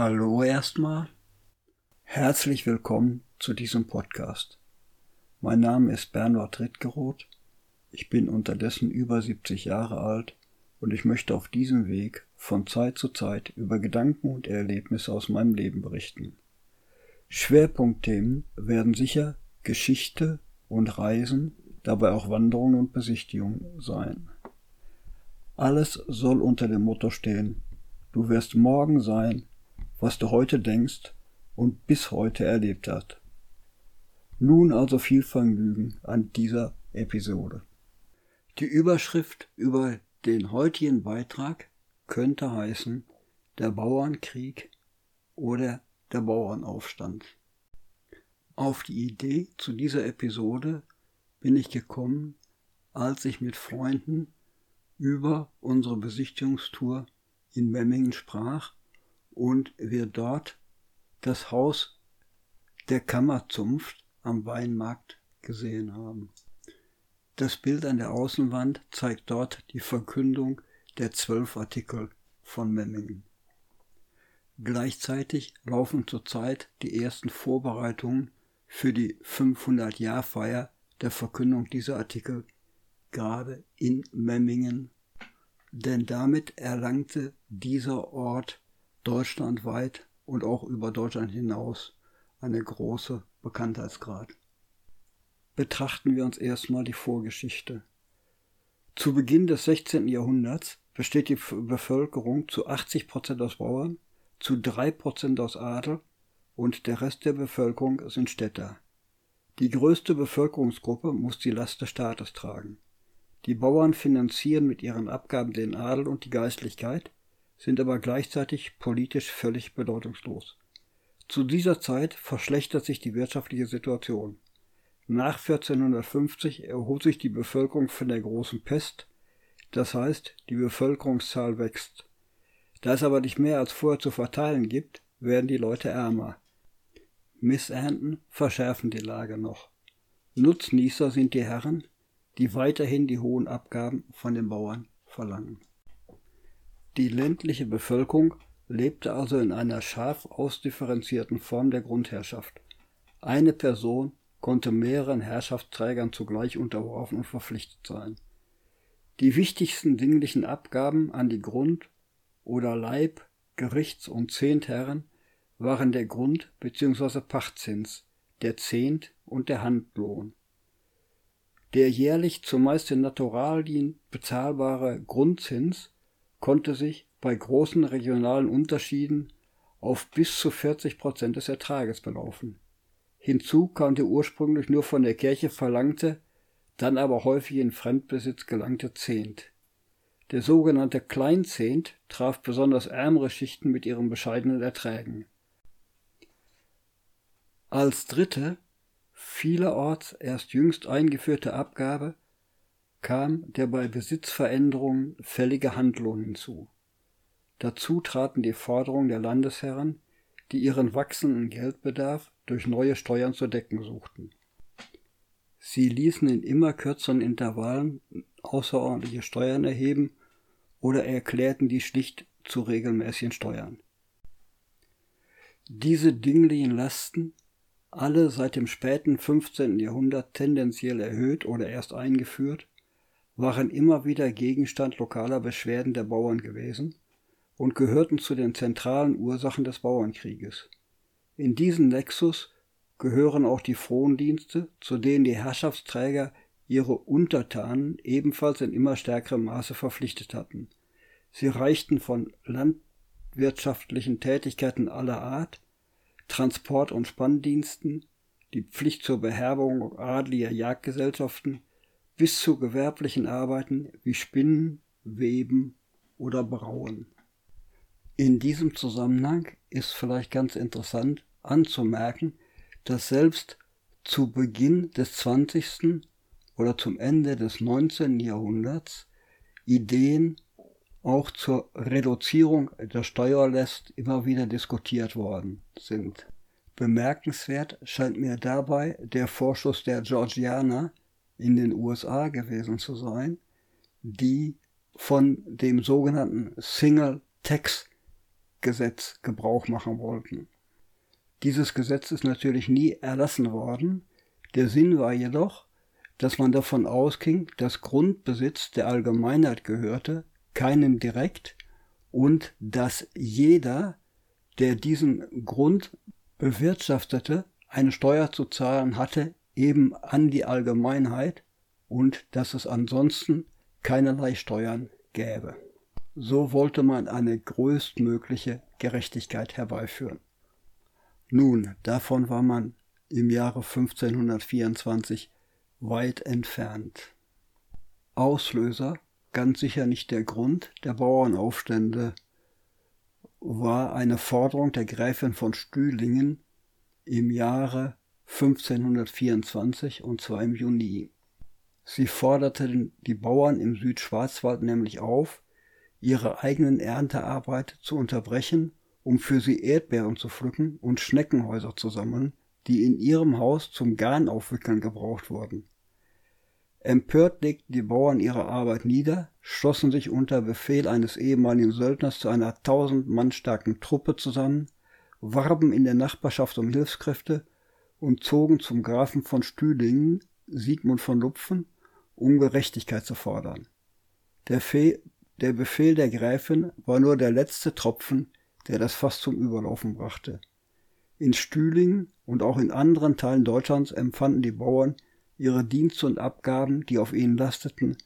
Hallo erstmal. Herzlich willkommen zu diesem Podcast. Mein Name ist Bernhard Rittgeroth. Ich bin unterdessen über 70 Jahre alt und ich möchte auf diesem Weg von Zeit zu Zeit über Gedanken und Erlebnisse aus meinem Leben berichten. Schwerpunktthemen werden sicher Geschichte und Reisen, dabei auch Wanderungen und Besichtigungen sein. Alles soll unter dem Motto stehen, du wirst morgen sein, was du heute denkst und bis heute erlebt hast. Nun also viel Vergnügen an dieser Episode. Die Überschrift über den heutigen Beitrag könnte heißen der Bauernkrieg oder der Bauernaufstand. Auf die Idee zu dieser Episode bin ich gekommen, als ich mit Freunden über unsere Besichtigungstour in Memmingen sprach und wir dort das Haus der Kammerzunft am Weinmarkt gesehen haben. Das Bild an der Außenwand zeigt dort die Verkündung der zwölf Artikel von Memmingen. Gleichzeitig laufen zurzeit die ersten Vorbereitungen für die 500-Jahr-Feier der Verkündung dieser Artikel gerade in Memmingen, denn damit erlangte dieser Ort deutschlandweit und auch über Deutschland hinaus eine große Bekanntheitsgrad. Betrachten wir uns erstmal die Vorgeschichte. Zu Beginn des 16. Jahrhunderts besteht die Bevölkerung zu 80 Prozent aus Bauern, zu drei Prozent aus Adel und der Rest der Bevölkerung sind Städter. Die größte Bevölkerungsgruppe muss die Last des Staates tragen. Die Bauern finanzieren mit ihren Abgaben den Adel und die Geistlichkeit, sind aber gleichzeitig politisch völlig bedeutungslos. Zu dieser Zeit verschlechtert sich die wirtschaftliche Situation. Nach 1450 erholt sich die Bevölkerung von der großen Pest, das heißt, die Bevölkerungszahl wächst. Da es aber nicht mehr als vorher zu verteilen gibt, werden die Leute ärmer. Missernten verschärfen die Lage noch. Nutznießer sind die Herren, die weiterhin die hohen Abgaben von den Bauern verlangen. Die ländliche Bevölkerung lebte also in einer scharf ausdifferenzierten Form der Grundherrschaft. Eine Person konnte mehreren Herrschaftsträgern zugleich unterworfen und verpflichtet sein. Die wichtigsten dinglichen Abgaben an die Grund- oder Leib-, Gerichts- und Zehntherren waren der Grund- bzw. Pachtzins, der Zehnt und der Handlohn. Der jährlich zumeist in Naturalien bezahlbare Grundzins konnte sich bei großen regionalen Unterschieden auf bis zu 40 Prozent des Ertrages belaufen. Hinzu kam der ursprünglich nur von der Kirche verlangte, dann aber häufig in Fremdbesitz gelangte Zehnt. Der sogenannte Kleinzehnt traf besonders ärmere Schichten mit ihren bescheidenen Erträgen. Als dritte, vielerorts erst jüngst eingeführte Abgabe kam der bei Besitzveränderungen fällige Handlohn hinzu. Dazu traten die Forderungen der Landesherren, die ihren wachsenden Geldbedarf durch neue Steuern zu decken suchten. Sie ließen in immer kürzeren Intervallen außerordentliche Steuern erheben oder erklärten die schlicht zu regelmäßigen Steuern. Diese dinglichen Lasten, alle seit dem späten 15. Jahrhundert tendenziell erhöht oder erst eingeführt, waren immer wieder Gegenstand lokaler Beschwerden der Bauern gewesen und gehörten zu den zentralen Ursachen des Bauernkrieges. In diesen Nexus gehören auch die Frondienste, zu denen die Herrschaftsträger ihre Untertanen ebenfalls in immer stärkerem Maße verpflichtet hatten. Sie reichten von landwirtschaftlichen Tätigkeiten aller Art, Transport- und Spanndiensten, die Pflicht zur Beherbergung adliger Jagdgesellschaften bis zu gewerblichen Arbeiten wie Spinnen, Weben oder Brauen. In diesem Zusammenhang ist vielleicht ganz interessant anzumerken, dass selbst zu Beginn des 20. oder zum Ende des 19. Jahrhunderts Ideen auch zur Reduzierung der Steuerlast immer wieder diskutiert worden sind. Bemerkenswert scheint mir dabei der Vorschuss der Georgianer in den USA gewesen zu sein, die von dem sogenannten Single Tax Gesetz Gebrauch machen wollten. Dieses Gesetz ist natürlich nie erlassen worden. Der Sinn war jedoch, dass man davon ausging, dass Grundbesitz der Allgemeinheit gehörte, keinem direkt, und dass jeder, der diesen Grund bewirtschaftete, eine Steuer zu zahlen hatte, eben an die Allgemeinheit und dass es ansonsten keinerlei Steuern gäbe. So wollte man eine größtmögliche Gerechtigkeit herbeiführen. Nun, davon war man im Jahre 1524 weit entfernt. Auslöser, ganz sicher nicht der Grund der Bauernaufstände, war eine Forderung der Gräfin von Stühlingen im Jahre 1524 und zwar im Juni. Sie forderte die Bauern im Südschwarzwald nämlich auf, ihre eigenen Erntearbeit zu unterbrechen, um für sie Erdbeeren zu pflücken und Schneckenhäuser zu sammeln, die in ihrem Haus zum Garnaufwickeln gebraucht wurden. Empört legten die Bauern ihre Arbeit nieder, schlossen sich unter Befehl eines ehemaligen Söldners zu einer tausend Mann starken Truppe zusammen, warben in der Nachbarschaft um Hilfskräfte und zogen zum Grafen von Stühlingen, Siegmund von Lupfen, um Gerechtigkeit zu fordern. Der, Fe der Befehl der Gräfin war nur der letzte Tropfen, der das Fass zum Überlaufen brachte. In Stühlingen und auch in anderen Teilen Deutschlands empfanden die Bauern ihre Dienste und Abgaben, die auf ihnen lasteten,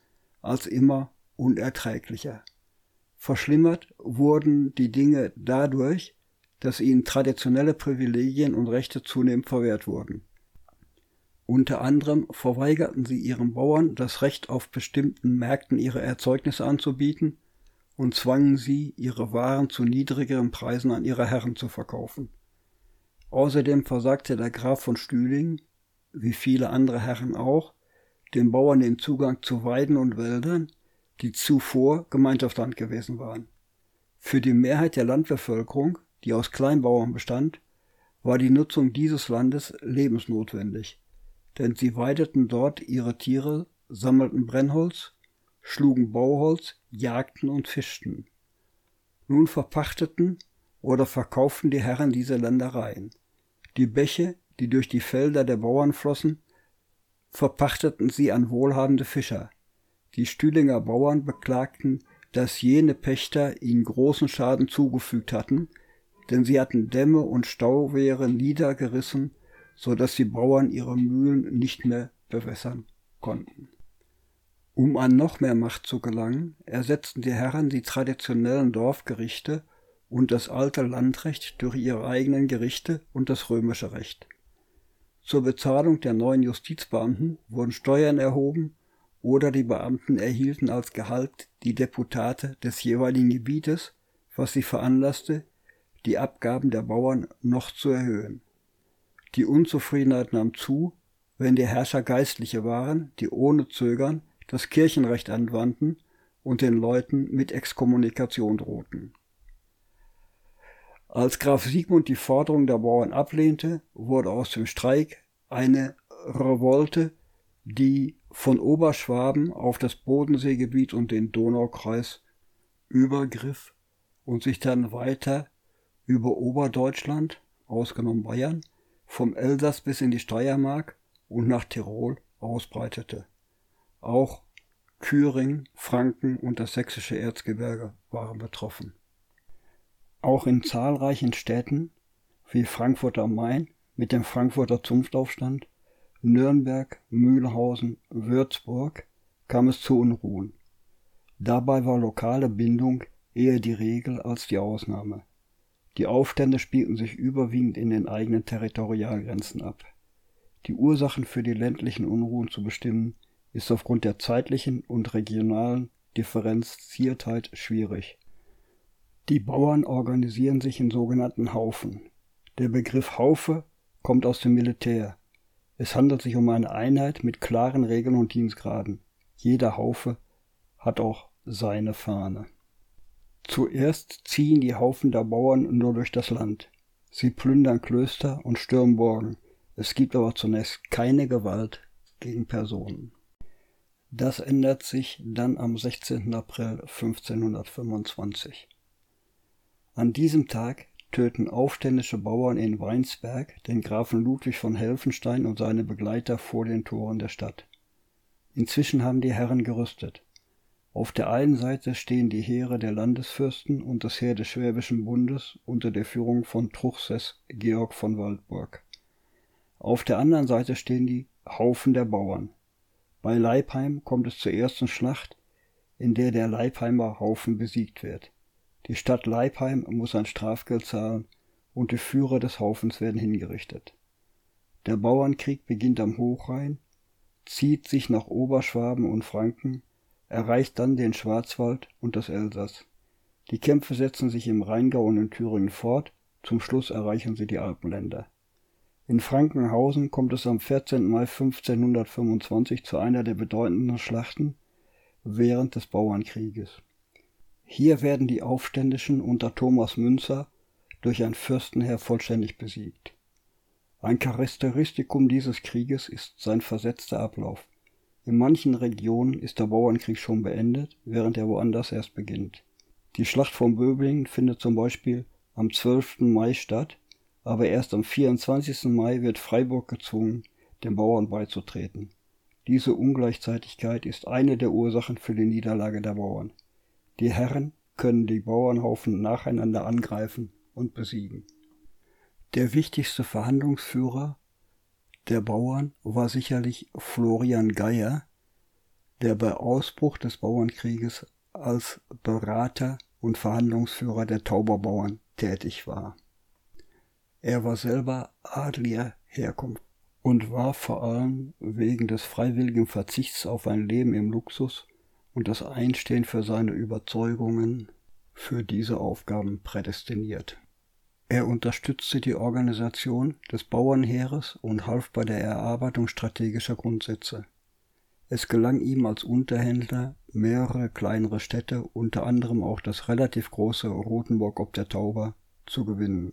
als immer unerträglicher. Verschlimmert wurden die Dinge dadurch, dass ihnen traditionelle Privilegien und Rechte zunehmend verwehrt wurden. Unter anderem verweigerten sie ihren Bauern das Recht auf bestimmten Märkten ihre Erzeugnisse anzubieten und zwangen sie, ihre Waren zu niedrigeren Preisen an ihre Herren zu verkaufen. Außerdem versagte der Graf von Stühling, wie viele andere Herren auch, den Bauern den Zugang zu Weiden und Wäldern, die zuvor Gemeinschaftsland gewesen waren. Für die Mehrheit der Landbevölkerung, die aus Kleinbauern bestand, war die Nutzung dieses Landes lebensnotwendig denn sie weideten dort ihre Tiere, sammelten Brennholz, schlugen Bauholz, jagten und fischten. Nun verpachteten oder verkauften die Herren diese Ländereien. Die Bäche, die durch die Felder der Bauern flossen, verpachteten sie an wohlhabende Fischer. Die Stühlinger Bauern beklagten, dass jene Pächter ihnen großen Schaden zugefügt hatten, denn sie hatten Dämme und Stauwehre niedergerissen so dass die Bauern ihre Mühlen nicht mehr bewässern konnten. Um an noch mehr Macht zu gelangen, ersetzten die Herren die traditionellen Dorfgerichte und das alte Landrecht durch ihre eigenen Gerichte und das römische Recht. Zur Bezahlung der neuen Justizbeamten wurden Steuern erhoben oder die Beamten erhielten als Gehalt die Deputate des jeweiligen Gebietes, was sie veranlasste, die Abgaben der Bauern noch zu erhöhen. Die Unzufriedenheit nahm zu, wenn die Herrscher Geistliche waren, die ohne Zögern das Kirchenrecht anwandten und den Leuten mit Exkommunikation drohten. Als Graf Siegmund die Forderung der Bauern ablehnte, wurde aus dem Streik eine Revolte, die von Oberschwaben auf das Bodenseegebiet und den Donaukreis übergriff und sich dann weiter über Oberdeutschland, ausgenommen Bayern, vom Elsass bis in die Steiermark und nach Tirol ausbreitete. Auch Thüringen, Franken und das sächsische Erzgebirge waren betroffen. Auch in zahlreichen Städten wie Frankfurt am Main mit dem Frankfurter Zunftaufstand, Nürnberg, Mühlhausen, Würzburg kam es zu Unruhen. Dabei war lokale Bindung eher die Regel als die Ausnahme. Die Aufstände spielten sich überwiegend in den eigenen Territorialgrenzen ab. Die Ursachen für die ländlichen Unruhen zu bestimmen, ist aufgrund der zeitlichen und regionalen Differenziertheit schwierig. Die Bauern organisieren sich in sogenannten Haufen. Der Begriff Haufe kommt aus dem Militär. Es handelt sich um eine Einheit mit klaren Regeln und Dienstgraden. Jeder Haufe hat auch seine Fahne. Zuerst ziehen die Haufen der Bauern nur durch das Land. Sie plündern Klöster und stürmen Burgen. Es gibt aber zunächst keine Gewalt gegen Personen. Das ändert sich dann am 16. April 1525. An diesem Tag töten aufständische Bauern in Weinsberg den Grafen Ludwig von Helfenstein und seine Begleiter vor den Toren der Stadt. Inzwischen haben die Herren gerüstet. Auf der einen Seite stehen die Heere der Landesfürsten und das Heer des Schwäbischen Bundes unter der Führung von Truchsess Georg von Waldburg. Auf der anderen Seite stehen die Haufen der Bauern. Bei Leipheim kommt es zur ersten Schlacht, in der der Leipheimer Haufen besiegt wird. Die Stadt Leipheim muss ein Strafgeld zahlen und die Führer des Haufens werden hingerichtet. Der Bauernkrieg beginnt am Hochrhein, zieht sich nach Oberschwaben und Franken, erreicht dann den Schwarzwald und das Elsass. Die Kämpfe setzen sich im Rheingau und in Thüringen fort, zum Schluss erreichen sie die Alpenländer. In Frankenhausen kommt es am 14. Mai 1525 zu einer der bedeutenden Schlachten während des Bauernkrieges. Hier werden die Aufständischen unter Thomas Münzer durch ein Fürstenheer vollständig besiegt. Ein Charakteristikum dieses Krieges ist sein versetzter Ablauf. In manchen Regionen ist der Bauernkrieg schon beendet, während er woanders erst beginnt. Die Schlacht von Böblingen findet zum Beispiel am 12. Mai statt, aber erst am 24. Mai wird Freiburg gezwungen, den Bauern beizutreten. Diese Ungleichzeitigkeit ist eine der Ursachen für die Niederlage der Bauern. Die Herren können die Bauernhaufen nacheinander angreifen und besiegen. Der wichtigste Verhandlungsführer der Bauern war sicherlich Florian Geier, der bei Ausbruch des Bauernkrieges als Berater und Verhandlungsführer der Tauberbauern tätig war. Er war selber adliger Herkunft und war vor allem wegen des freiwilligen Verzichts auf ein Leben im Luxus und das Einstehen für seine Überzeugungen für diese Aufgaben prädestiniert. Er unterstützte die Organisation des Bauernheeres und half bei der Erarbeitung strategischer Grundsätze. Es gelang ihm als Unterhändler mehrere kleinere Städte, unter anderem auch das relativ große Rothenburg ob der Tauber, zu gewinnen.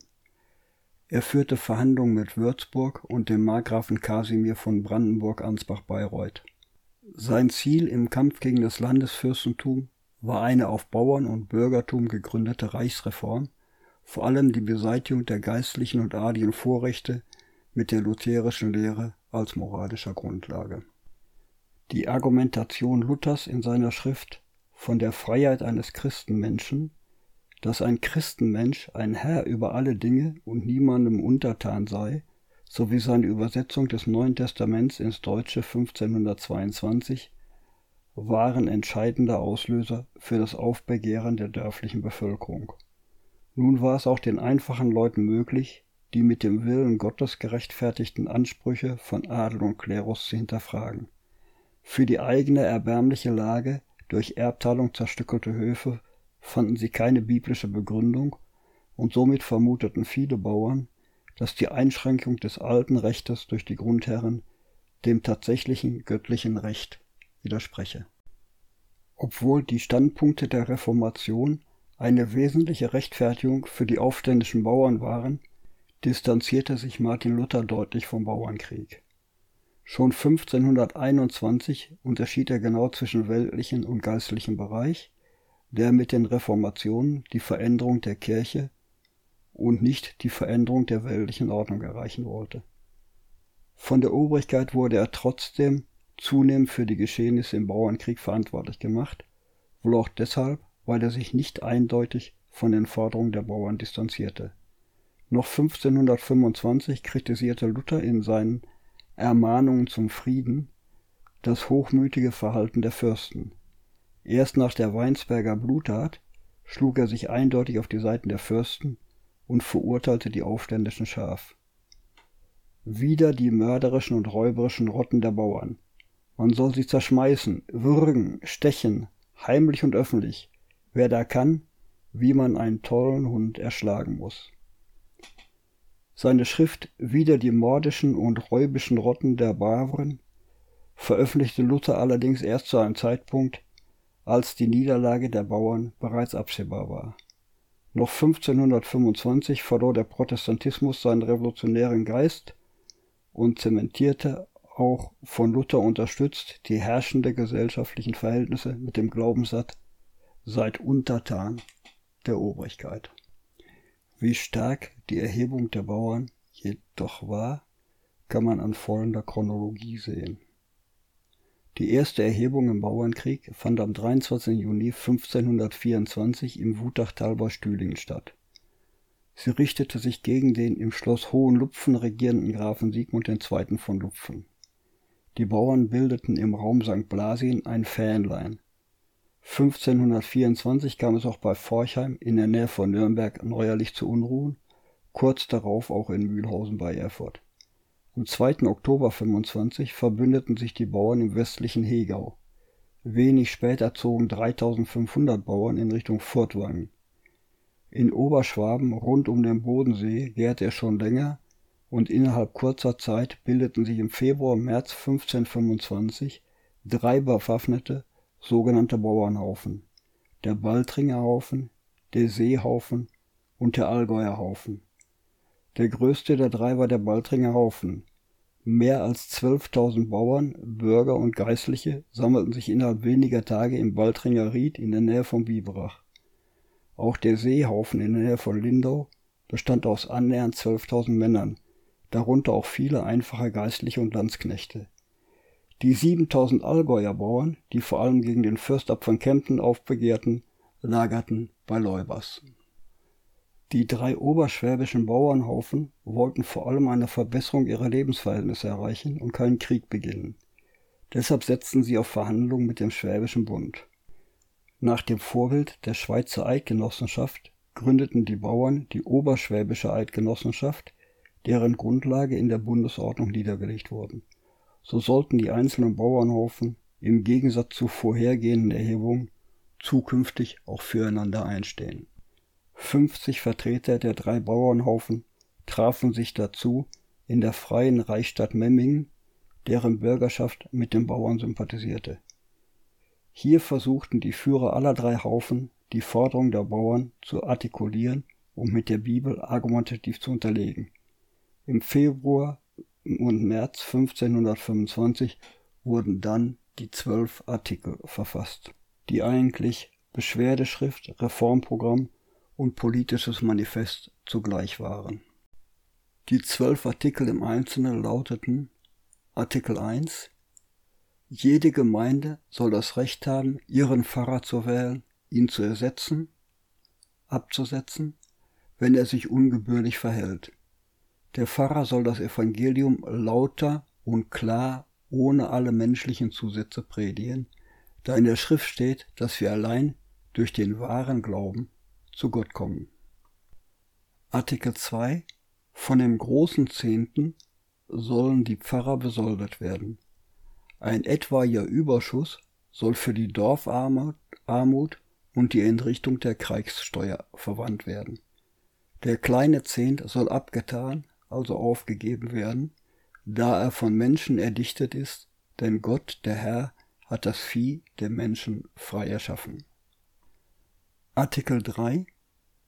Er führte Verhandlungen mit Würzburg und dem Markgrafen Kasimir von Brandenburg-Ansbach-Bayreuth. Sein Ziel im Kampf gegen das Landesfürstentum war eine auf Bauern und Bürgertum gegründete Reichsreform, vor allem die Beseitigung der geistlichen und adligen Vorrechte mit der lutherischen Lehre als moralischer Grundlage. Die Argumentation Luthers in seiner Schrift von der Freiheit eines Christenmenschen, dass ein Christenmensch ein Herr über alle Dinge und niemandem untertan sei, sowie seine Übersetzung des Neuen Testaments ins Deutsche 1522 waren entscheidende Auslöser für das Aufbegehren der dörflichen Bevölkerung. Nun war es auch den einfachen Leuten möglich, die mit dem Willen Gottes gerechtfertigten Ansprüche von Adel und Klerus zu hinterfragen. Für die eigene erbärmliche Lage durch Erbteilung zerstückelte Höfe fanden sie keine biblische Begründung und somit vermuteten viele Bauern, dass die Einschränkung des alten Rechtes durch die Grundherren dem tatsächlichen göttlichen Recht widerspreche. Obwohl die Standpunkte der Reformation eine wesentliche Rechtfertigung für die aufständischen Bauern waren, distanzierte sich Martin Luther deutlich vom Bauernkrieg. Schon 1521 unterschied er genau zwischen weltlichen und geistlichen Bereich, der mit den Reformationen die Veränderung der Kirche und nicht die Veränderung der weltlichen Ordnung erreichen wollte. Von der Obrigkeit wurde er trotzdem zunehmend für die Geschehnisse im Bauernkrieg verantwortlich gemacht, wohl auch deshalb, weil er sich nicht eindeutig von den Forderungen der Bauern distanzierte. Noch 1525 kritisierte Luther in seinen Ermahnungen zum Frieden das hochmütige Verhalten der Fürsten. Erst nach der Weinsberger Bluttat schlug er sich eindeutig auf die Seiten der Fürsten und verurteilte die Aufständischen scharf. Wieder die mörderischen und räuberischen Rotten der Bauern. Man soll sie zerschmeißen, würgen, stechen, heimlich und öffentlich, wer da kann, wie man einen tollen Hund erschlagen muss. Seine Schrift Wieder die mordischen und räubischen Rotten der Bavren veröffentlichte Luther allerdings erst zu einem Zeitpunkt, als die Niederlage der Bauern bereits absehbar war. Noch 1525 verlor der Protestantismus seinen revolutionären Geist und zementierte auch von Luther unterstützt die herrschende gesellschaftlichen Verhältnisse mit dem Glaubenssatz seid untertan der Obrigkeit. Wie stark die Erhebung der Bauern jedoch war, kann man an folgender Chronologie sehen. Die erste Erhebung im Bauernkrieg fand am 23. Juni 1524 im Wutachtal bei Stühlingen statt. Sie richtete sich gegen den im Schloss Hohenlupfen regierenden Grafen Sigmund II. von Lupfen. Die Bauern bildeten im Raum St. Blasien ein Fähnlein. 1524 kam es auch bei Forchheim in der Nähe von Nürnberg neuerlich zu Unruhen, kurz darauf auch in Mühlhausen bei Erfurt. Am 2. Oktober 25 verbündeten sich die Bauern im westlichen Hegau. Wenig später zogen 3500 Bauern in Richtung Furtwangen. In Oberschwaben rund um den Bodensee gärte es schon länger und innerhalb kurzer Zeit bildeten sich im Februar März 1525 drei bewaffnete sogenannte Bauernhaufen, der Baltringer Haufen, der Seehaufen und der Allgäuer Haufen. Der größte der drei war der Baltringer Haufen, Mehr als 12.000 Bauern, Bürger und Geistliche sammelten sich innerhalb weniger Tage im Baltringer Ried in der Nähe von Biberach. Auch der Seehaufen in der Nähe von Lindau bestand aus annähernd 12.000 Männern, darunter auch viele einfache Geistliche und Landsknechte. Die 7.000 Allgäuer Bauern, die vor allem gegen den Fürstabt von Kempten aufbegehrten, lagerten bei Leubers. Die drei oberschwäbischen Bauernhaufen wollten vor allem eine Verbesserung ihrer Lebensverhältnisse erreichen und keinen Krieg beginnen. Deshalb setzten sie auf Verhandlungen mit dem Schwäbischen Bund. Nach dem Vorbild der Schweizer Eidgenossenschaft gründeten die Bauern die Oberschwäbische Eidgenossenschaft, deren Grundlage in der Bundesordnung niedergelegt wurden. So sollten die einzelnen Bauernhaufen im Gegensatz zu vorhergehenden Erhebungen zukünftig auch füreinander einstehen 50 Vertreter der drei Bauernhaufen trafen sich dazu in der Freien Reichsstadt Memmingen, deren Bürgerschaft mit den Bauern sympathisierte. Hier versuchten die Führer aller drei Haufen, die Forderung der Bauern zu artikulieren und mit der Bibel argumentativ zu unterlegen. Im Februar und März 1525 wurden dann die zwölf Artikel verfasst, die eigentlich Beschwerdeschrift, Reformprogramm und politisches Manifest zugleich waren. Die zwölf Artikel im Einzelnen lauteten Artikel 1 Jede Gemeinde soll das Recht haben, ihren Pfarrer zu wählen, ihn zu ersetzen, abzusetzen, wenn er sich ungebührlich verhält. Der Pfarrer soll das Evangelium lauter und klar ohne alle menschlichen Zusätze predigen, da in der Schrift steht, dass wir allein durch den wahren Glauben zu Gott kommen. Artikel 2 Von dem großen Zehnten sollen die Pfarrer besoldet werden. Ein etwaiger Überschuss soll für die Dorfarmut und die Entrichtung der Kriegssteuer verwandt werden. Der kleine Zehnt soll abgetan, also aufgegeben werden, da er von Menschen erdichtet ist, denn Gott, der Herr, hat das Vieh der Menschen frei erschaffen. Artikel 3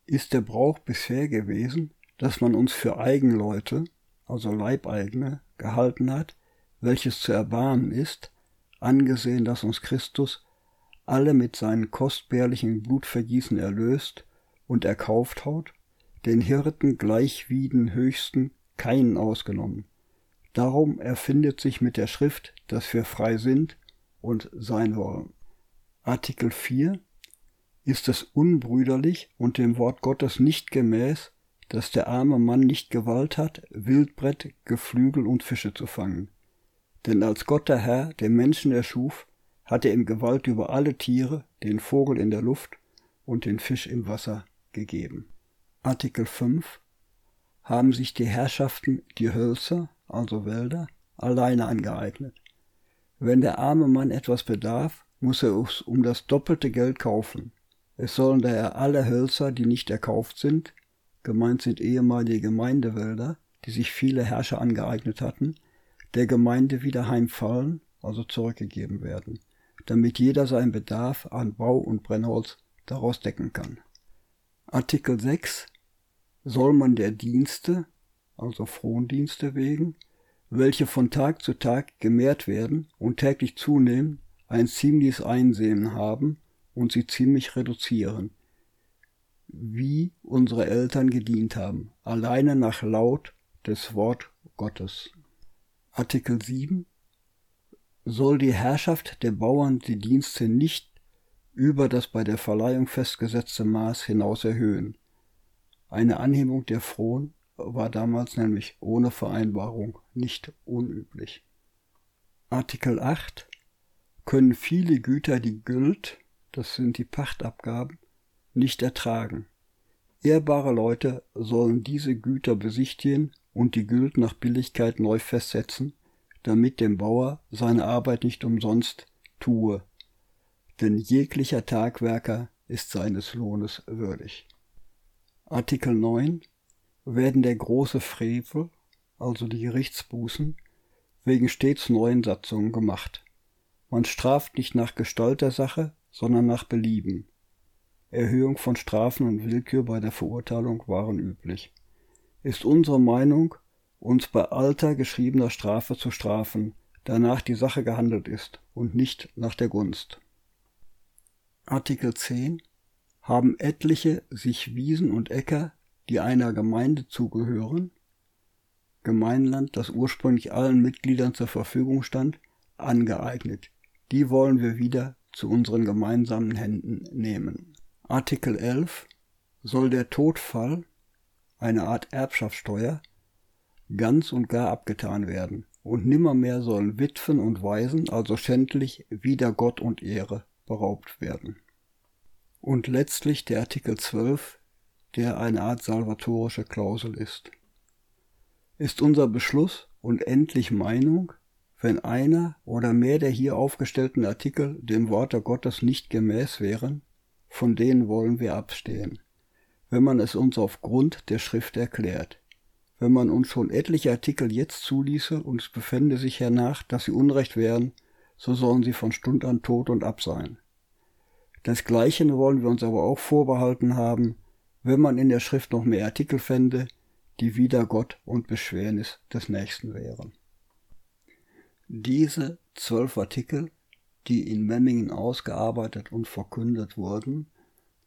ist der Brauch bisher gewesen, dass man uns für Eigenleute, also Leibeigene, gehalten hat, welches zu erbarmen ist, angesehen, dass uns Christus alle mit seinen kostbärlichen Blutvergießen erlöst und erkauft hat, den Hirten gleich wie den Höchsten keinen ausgenommen. Darum erfindet sich mit der Schrift, dass wir frei sind und sein wollen. Artikel 4 ist es unbrüderlich und dem Wort Gottes nicht gemäß, dass der arme Mann nicht Gewalt hat, Wildbrett, Geflügel und Fische zu fangen. Denn als Gott der Herr den Menschen erschuf, hat er ihm Gewalt über alle Tiere, den Vogel in der Luft und den Fisch im Wasser gegeben. Artikel 5 haben sich die Herrschaften die Hölzer, also Wälder, alleine angeeignet. Wenn der arme Mann etwas bedarf, muss er es um das doppelte Geld kaufen. Es sollen daher alle Hölzer, die nicht erkauft sind, gemeint sind ehemalige Gemeindewälder, die sich viele Herrscher angeeignet hatten, der Gemeinde wieder heimfallen, also zurückgegeben werden, damit jeder seinen Bedarf an Bau- und Brennholz daraus decken kann. Artikel 6 soll man der Dienste, also Frondienste wegen, welche von Tag zu Tag gemehrt werden und täglich zunehmen, ein ziemliches Einsehen haben und sie ziemlich reduzieren. wie unsere Eltern gedient haben, alleine nach Laut des Wort Gottes. Artikel 7 soll die Herrschaft der Bauern die Dienste nicht über das bei der Verleihung festgesetzte Maß hinaus erhöhen. Eine Anhebung der Frohen war damals nämlich ohne Vereinbarung nicht unüblich. Artikel 8 können viele Güter die Güld, das sind die Pachtabgaben, nicht ertragen. Ehrbare Leute sollen diese Güter besichtigen und die Güld nach Billigkeit neu festsetzen, damit dem Bauer seine Arbeit nicht umsonst tue, denn jeglicher Tagwerker ist seines Lohnes würdig. Artikel 9 werden der große Frevel, also die Gerichtsbußen, wegen stets neuen Satzungen gemacht. Man straft nicht nach Gestalt der Sache, sondern nach Belieben. Erhöhung von Strafen und Willkür bei der Verurteilung waren üblich. Ist unsere Meinung, uns bei alter geschriebener Strafe zu strafen, danach die Sache gehandelt ist und nicht nach der Gunst. Artikel 10 haben etliche sich Wiesen und Äcker, die einer Gemeinde zugehören, Gemeinland, das ursprünglich allen Mitgliedern zur Verfügung stand, angeeignet. Die wollen wir wieder zu unseren gemeinsamen Händen nehmen. Artikel 11 soll der Todfall, eine Art Erbschaftssteuer, ganz und gar abgetan werden, und nimmermehr sollen Witwen und Waisen, also schändlich, wieder Gott und Ehre beraubt werden. Und letztlich der Artikel 12, der eine Art salvatorische Klausel ist. Ist unser Beschluss und endlich Meinung, wenn einer oder mehr der hier aufgestellten Artikel dem Worte Gottes nicht gemäß wären, von denen wollen wir abstehen, wenn man es uns aufgrund der Schrift erklärt. Wenn man uns schon etliche Artikel jetzt zuließe und es befände sich hernach, dass sie Unrecht wären, so sollen sie von Stund an tot und ab sein. Desgleichen wollen wir uns aber auch vorbehalten haben, wenn man in der Schrift noch mehr Artikel fände, die wider Gott und Beschwernis des Nächsten wären. Diese zwölf Artikel, die in Memmingen ausgearbeitet und verkündet wurden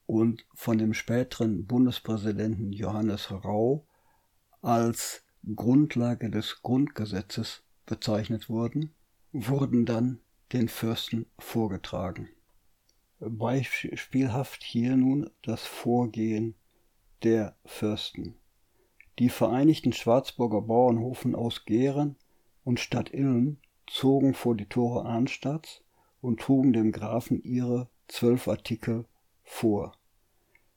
und von dem späteren Bundespräsidenten Johannes Rau als Grundlage des Grundgesetzes bezeichnet wurden, wurden dann den Fürsten vorgetragen. Beispielhaft hier nun das Vorgehen der Fürsten. Die Vereinigten Schwarzburger Bauernhofen aus Gehren und Stadt Illen zogen vor die Tore Arnstadts und trugen dem Grafen ihre zwölf Artikel vor.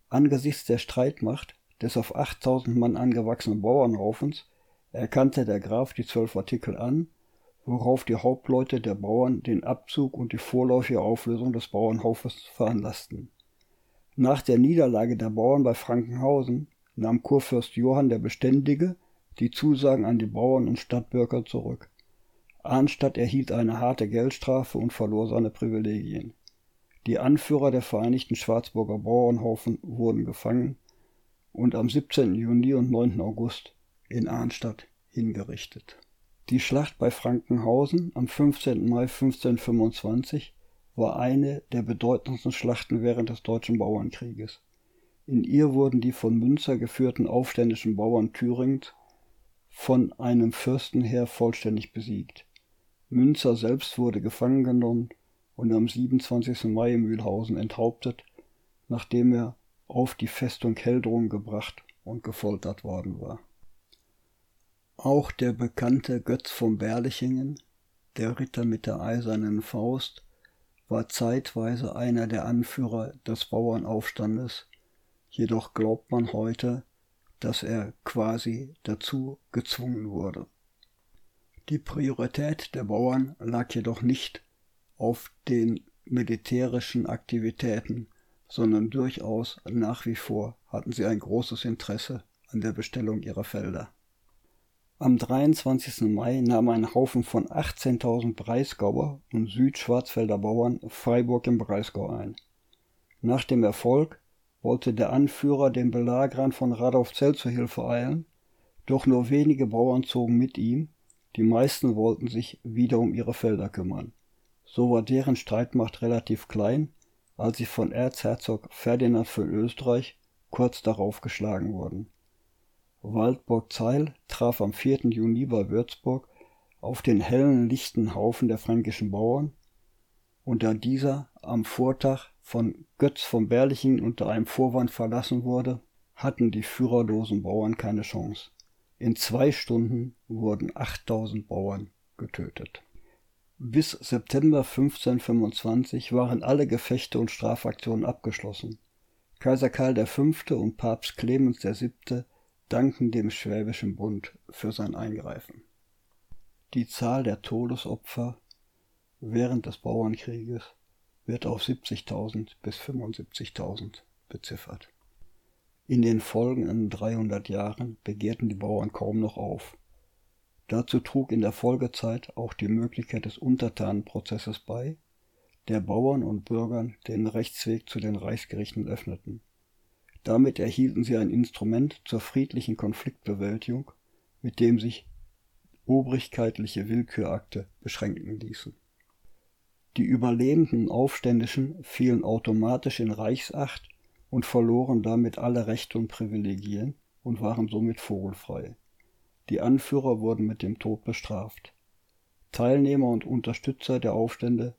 Angesichts der Streitmacht des auf 8000 Mann angewachsenen Bauernhaufens erkannte der Graf die zwölf Artikel an worauf die Hauptleute der Bauern den Abzug und die vorläufige Auflösung des Bauernhofes veranlassten. Nach der Niederlage der Bauern bei Frankenhausen nahm Kurfürst Johann der Beständige die Zusagen an die Bauern und Stadtbürger zurück. Arnstadt erhielt eine harte Geldstrafe und verlor seine Privilegien. Die Anführer der Vereinigten Schwarzburger Bauernhaufen wurden gefangen und am 17. Juni und 9. August in Arnstadt hingerichtet. Die Schlacht bei Frankenhausen am 15. Mai 1525 war eine der bedeutendsten Schlachten während des Deutschen Bauernkrieges. In ihr wurden die von Münzer geführten aufständischen Bauern Thüringens von einem Fürstenheer vollständig besiegt. Münzer selbst wurde gefangen genommen und am 27. Mai in Mühlhausen enthauptet, nachdem er auf die Festung Heldrun gebracht und gefoltert worden war. Auch der bekannte Götz von Berlichingen, der Ritter mit der eisernen Faust, war zeitweise einer der Anführer des Bauernaufstandes, jedoch glaubt man heute, dass er quasi dazu gezwungen wurde. Die Priorität der Bauern lag jedoch nicht auf den militärischen Aktivitäten, sondern durchaus nach wie vor hatten sie ein großes Interesse an der Bestellung ihrer Felder. Am 23. Mai nahm ein Haufen von 18.000 Breisgauer und Südschwarzwälder Bauern Freiburg im Breisgau ein. Nach dem Erfolg wollte der Anführer den Belagerern von Radolfzell zu Hilfe eilen, doch nur wenige Bauern zogen mit ihm, die meisten wollten sich wieder um ihre Felder kümmern. So war deren Streitmacht relativ klein, als sie von Erzherzog Ferdinand von Österreich kurz darauf geschlagen wurden. Waldburg Zeil traf am 4. Juni bei Würzburg auf den hellen, lichten Haufen der fränkischen Bauern, und da dieser am Vortag von Götz von Berlichingen unter einem Vorwand verlassen wurde, hatten die führerlosen Bauern keine Chance. In zwei Stunden wurden 8000 Bauern getötet. Bis September 1525 waren alle Gefechte und Strafaktionen abgeschlossen. Kaiser Karl V. und Papst Clemens VII. Danken dem Schwäbischen Bund für sein Eingreifen. Die Zahl der Todesopfer während des Bauernkrieges wird auf 70.000 bis 75.000 beziffert. In den folgenden 300 Jahren begehrten die Bauern kaum noch auf. Dazu trug in der Folgezeit auch die Möglichkeit des Untertanenprozesses bei, der Bauern und Bürgern den Rechtsweg zu den Reichsgerichten öffneten. Damit erhielten sie ein Instrument zur friedlichen Konfliktbewältigung, mit dem sich obrigkeitliche Willkürakte beschränken ließen. Die überlebenden Aufständischen fielen automatisch in Reichsacht und verloren damit alle Rechte und Privilegien und waren somit vogelfrei. Die Anführer wurden mit dem Tod bestraft. Teilnehmer und Unterstützer der Aufstände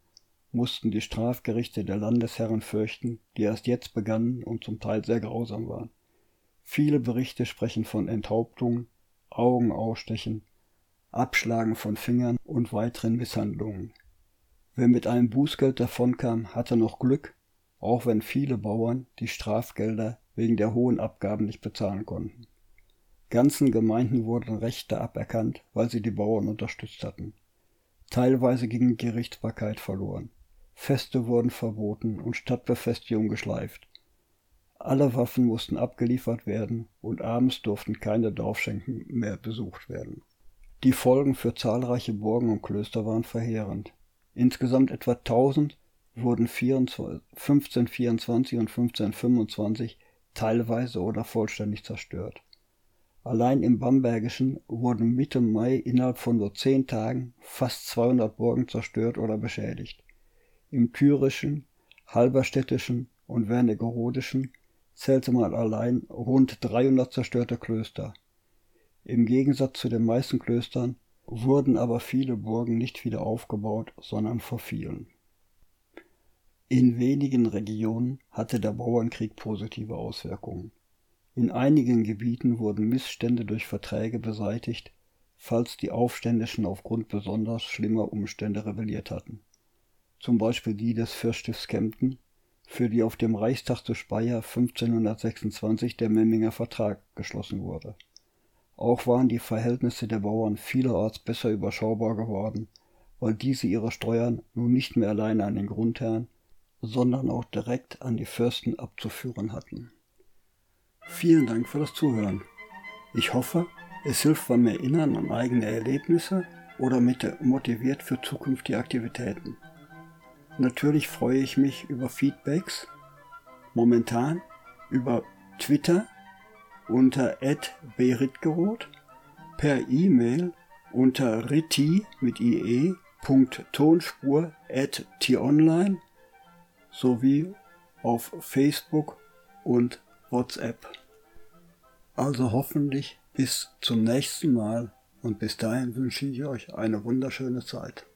mussten die Strafgerichte der Landesherren fürchten, die erst jetzt begannen und zum Teil sehr grausam waren. Viele Berichte sprechen von Enthauptungen, Augen ausstechen, Abschlagen von Fingern und weiteren Misshandlungen. Wer mit einem Bußgeld davonkam, hatte noch Glück, auch wenn viele Bauern die Strafgelder wegen der hohen Abgaben nicht bezahlen konnten. Ganzen Gemeinden wurden Rechte aberkannt, weil sie die Bauern unterstützt hatten. Teilweise ging Gerichtsbarkeit verloren. Feste wurden verboten und Stadtbefestigungen geschleift. Alle Waffen mussten abgeliefert werden und abends durften keine Dorfschenken mehr besucht werden. Die Folgen für zahlreiche Burgen und Klöster waren verheerend. Insgesamt etwa 1000 wurden 1524 und 1525 teilweise oder vollständig zerstört. Allein im Bambergischen wurden Mitte Mai innerhalb von nur zehn Tagen fast 200 Burgen zerstört oder beschädigt. Im Thürischen, Halberstädtischen und Wernigerodischen zählte man allein rund 300 zerstörte Klöster. Im Gegensatz zu den meisten Klöstern wurden aber viele Burgen nicht wieder aufgebaut, sondern verfielen. In wenigen Regionen hatte der Bauernkrieg positive Auswirkungen. In einigen Gebieten wurden Missstände durch Verträge beseitigt, falls die Aufständischen aufgrund besonders schlimmer Umstände rebelliert hatten. Zum Beispiel die des Fürstifts Kempten, für die auf dem Reichstag zu Speyer 1526 der Memminger Vertrag geschlossen wurde. Auch waren die Verhältnisse der Bauern vielerorts besser überschaubar geworden, weil diese ihre Steuern nun nicht mehr alleine an den Grundherrn, sondern auch direkt an die Fürsten abzuführen hatten. Vielen Dank für das Zuhören. Ich hoffe, es hilft beim Erinnern an eigene Erlebnisse oder motiviert für zukünftige Aktivitäten. Natürlich freue ich mich über Feedbacks, momentan über Twitter unter @beritgeroth, per E-Mail unter ritti mit ie.tonspur at t-online sowie auf Facebook und WhatsApp. Also hoffentlich bis zum nächsten Mal und bis dahin wünsche ich euch eine wunderschöne Zeit.